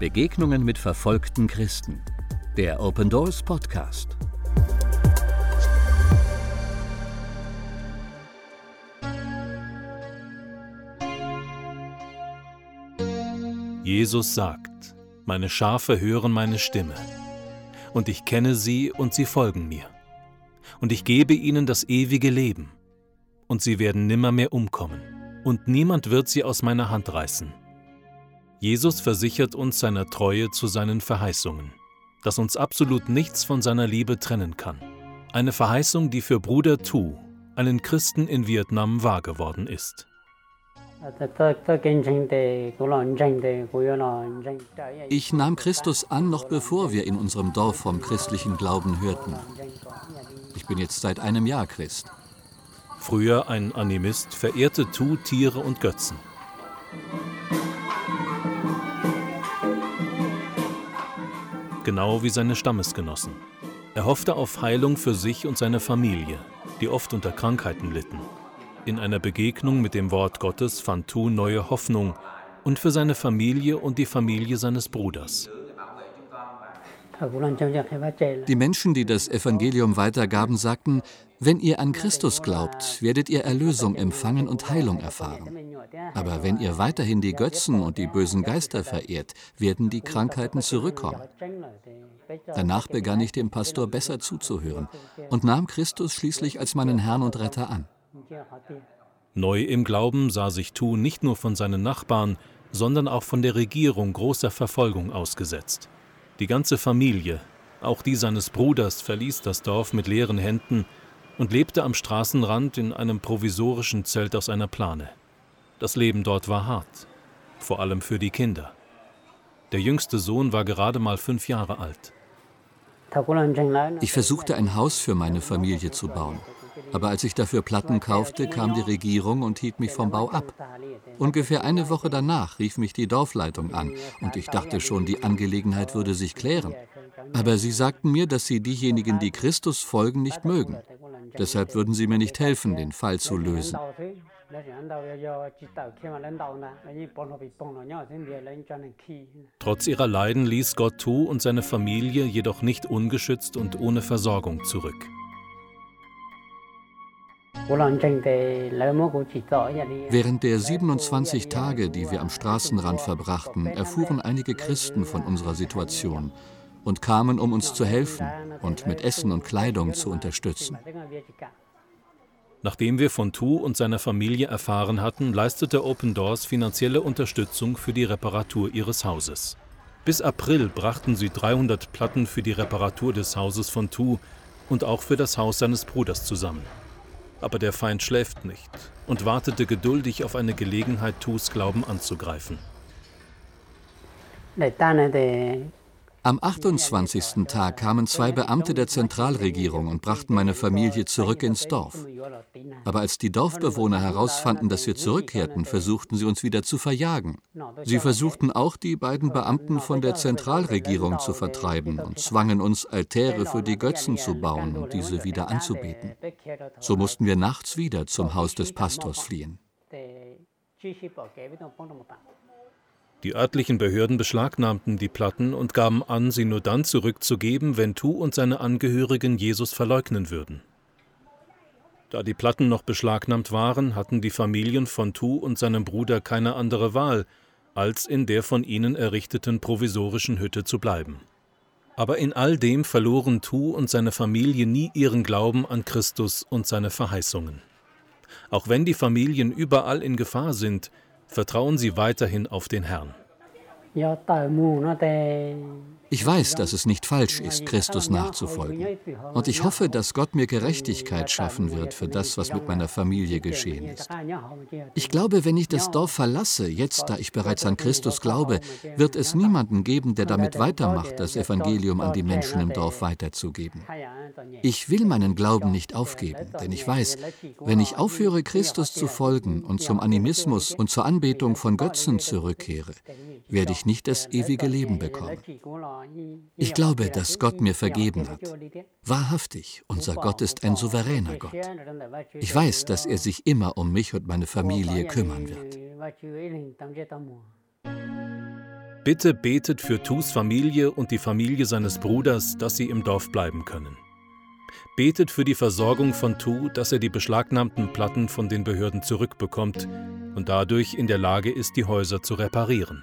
Begegnungen mit verfolgten Christen. Der Open Doors Podcast. Jesus sagt, meine Schafe hören meine Stimme, und ich kenne sie und sie folgen mir. Und ich gebe ihnen das ewige Leben, und sie werden nimmermehr umkommen, und niemand wird sie aus meiner Hand reißen. Jesus versichert uns seiner Treue zu seinen Verheißungen, dass uns absolut nichts von seiner Liebe trennen kann. Eine Verheißung, die für Bruder Tu, einen Christen in Vietnam, wahr geworden ist. Ich nahm Christus an, noch bevor wir in unserem Dorf vom christlichen Glauben hörten. Ich bin jetzt seit einem Jahr Christ. Früher ein Animist verehrte Tu Tiere und Götzen. Genau wie seine Stammesgenossen. Er hoffte auf Heilung für sich und seine Familie, die oft unter Krankheiten litten. In einer Begegnung mit dem Wort Gottes fand Tu neue Hoffnung und für seine Familie und die Familie seines Bruders. Die Menschen, die das Evangelium weitergaben, sagten, wenn ihr an Christus glaubt, werdet ihr Erlösung empfangen und Heilung erfahren. Aber wenn ihr weiterhin die Götzen und die bösen Geister verehrt, werden die Krankheiten zurückkommen. Danach begann ich dem Pastor besser zuzuhören und nahm Christus schließlich als meinen Herrn und Retter an. Neu im Glauben sah sich Tu nicht nur von seinen Nachbarn, sondern auch von der Regierung großer Verfolgung ausgesetzt. Die ganze Familie, auch die seines Bruders, verließ das Dorf mit leeren Händen und lebte am Straßenrand in einem provisorischen Zelt aus einer Plane. Das Leben dort war hart, vor allem für die Kinder. Der jüngste Sohn war gerade mal fünf Jahre alt. Ich versuchte ein Haus für meine Familie zu bauen. Aber als ich dafür Platten kaufte, kam die Regierung und hielt mich vom Bau ab. Ungefähr eine Woche danach rief mich die Dorfleitung an und ich dachte schon, die Angelegenheit würde sich klären. Aber sie sagten mir, dass sie diejenigen, die Christus folgen, nicht mögen. Deshalb würden sie mir nicht helfen, den Fall zu lösen. Trotz ihrer Leiden ließ Gott Tu und seine Familie jedoch nicht ungeschützt und ohne Versorgung zurück. Während der 27 Tage, die wir am Straßenrand verbrachten, erfuhren einige Christen von unserer Situation und kamen, um uns zu helfen und mit Essen und Kleidung zu unterstützen. Nachdem wir von Tu und seiner Familie erfahren hatten, leistete Open Doors finanzielle Unterstützung für die Reparatur ihres Hauses. Bis April brachten sie 300 Platten für die Reparatur des Hauses von Tu und auch für das Haus seines Bruders zusammen. Aber der Feind schläft nicht und wartete geduldig auf eine Gelegenheit, Tus Glauben anzugreifen. Am 28. Tag kamen zwei Beamte der Zentralregierung und brachten meine Familie zurück ins Dorf. Aber als die Dorfbewohner herausfanden, dass wir zurückkehrten, versuchten sie uns wieder zu verjagen. Sie versuchten auch, die beiden Beamten von der Zentralregierung zu vertreiben und zwangen uns, Altäre für die Götzen zu bauen und diese wieder anzubeten. So mussten wir nachts wieder zum Haus des Pastors fliehen. Die örtlichen Behörden beschlagnahmten die Platten und gaben an, sie nur dann zurückzugeben, wenn Tu und seine Angehörigen Jesus verleugnen würden. Da die Platten noch beschlagnahmt waren, hatten die Familien von Tu und seinem Bruder keine andere Wahl, als in der von ihnen errichteten provisorischen Hütte zu bleiben. Aber in all dem verloren Tu und seine Familie nie ihren Glauben an Christus und seine Verheißungen. Auch wenn die Familien überall in Gefahr sind, vertrauen Sie weiterhin auf den Herrn. Ich weiß, dass es nicht falsch ist, Christus nachzufolgen. Und ich hoffe, dass Gott mir Gerechtigkeit schaffen wird für das, was mit meiner Familie geschehen ist. Ich glaube, wenn ich das Dorf verlasse, jetzt da ich bereits an Christus glaube, wird es niemanden geben, der damit weitermacht, das Evangelium an die Menschen im Dorf weiterzugeben. Ich will meinen Glauben nicht aufgeben, denn ich weiß, wenn ich aufhöre, Christus zu folgen und zum Animismus und zur Anbetung von Götzen zurückkehre, werde ich ich nicht das ewige Leben bekomme. Ich glaube, dass Gott mir vergeben hat. Wahrhaftig, unser Gott ist ein souveräner Gott. Ich weiß, dass er sich immer um mich und meine Familie kümmern wird. Bitte betet für Tus Familie und die Familie seines Bruders, dass sie im Dorf bleiben können. Betet für die Versorgung von Tu, dass er die beschlagnahmten Platten von den Behörden zurückbekommt und dadurch in der Lage ist, die Häuser zu reparieren.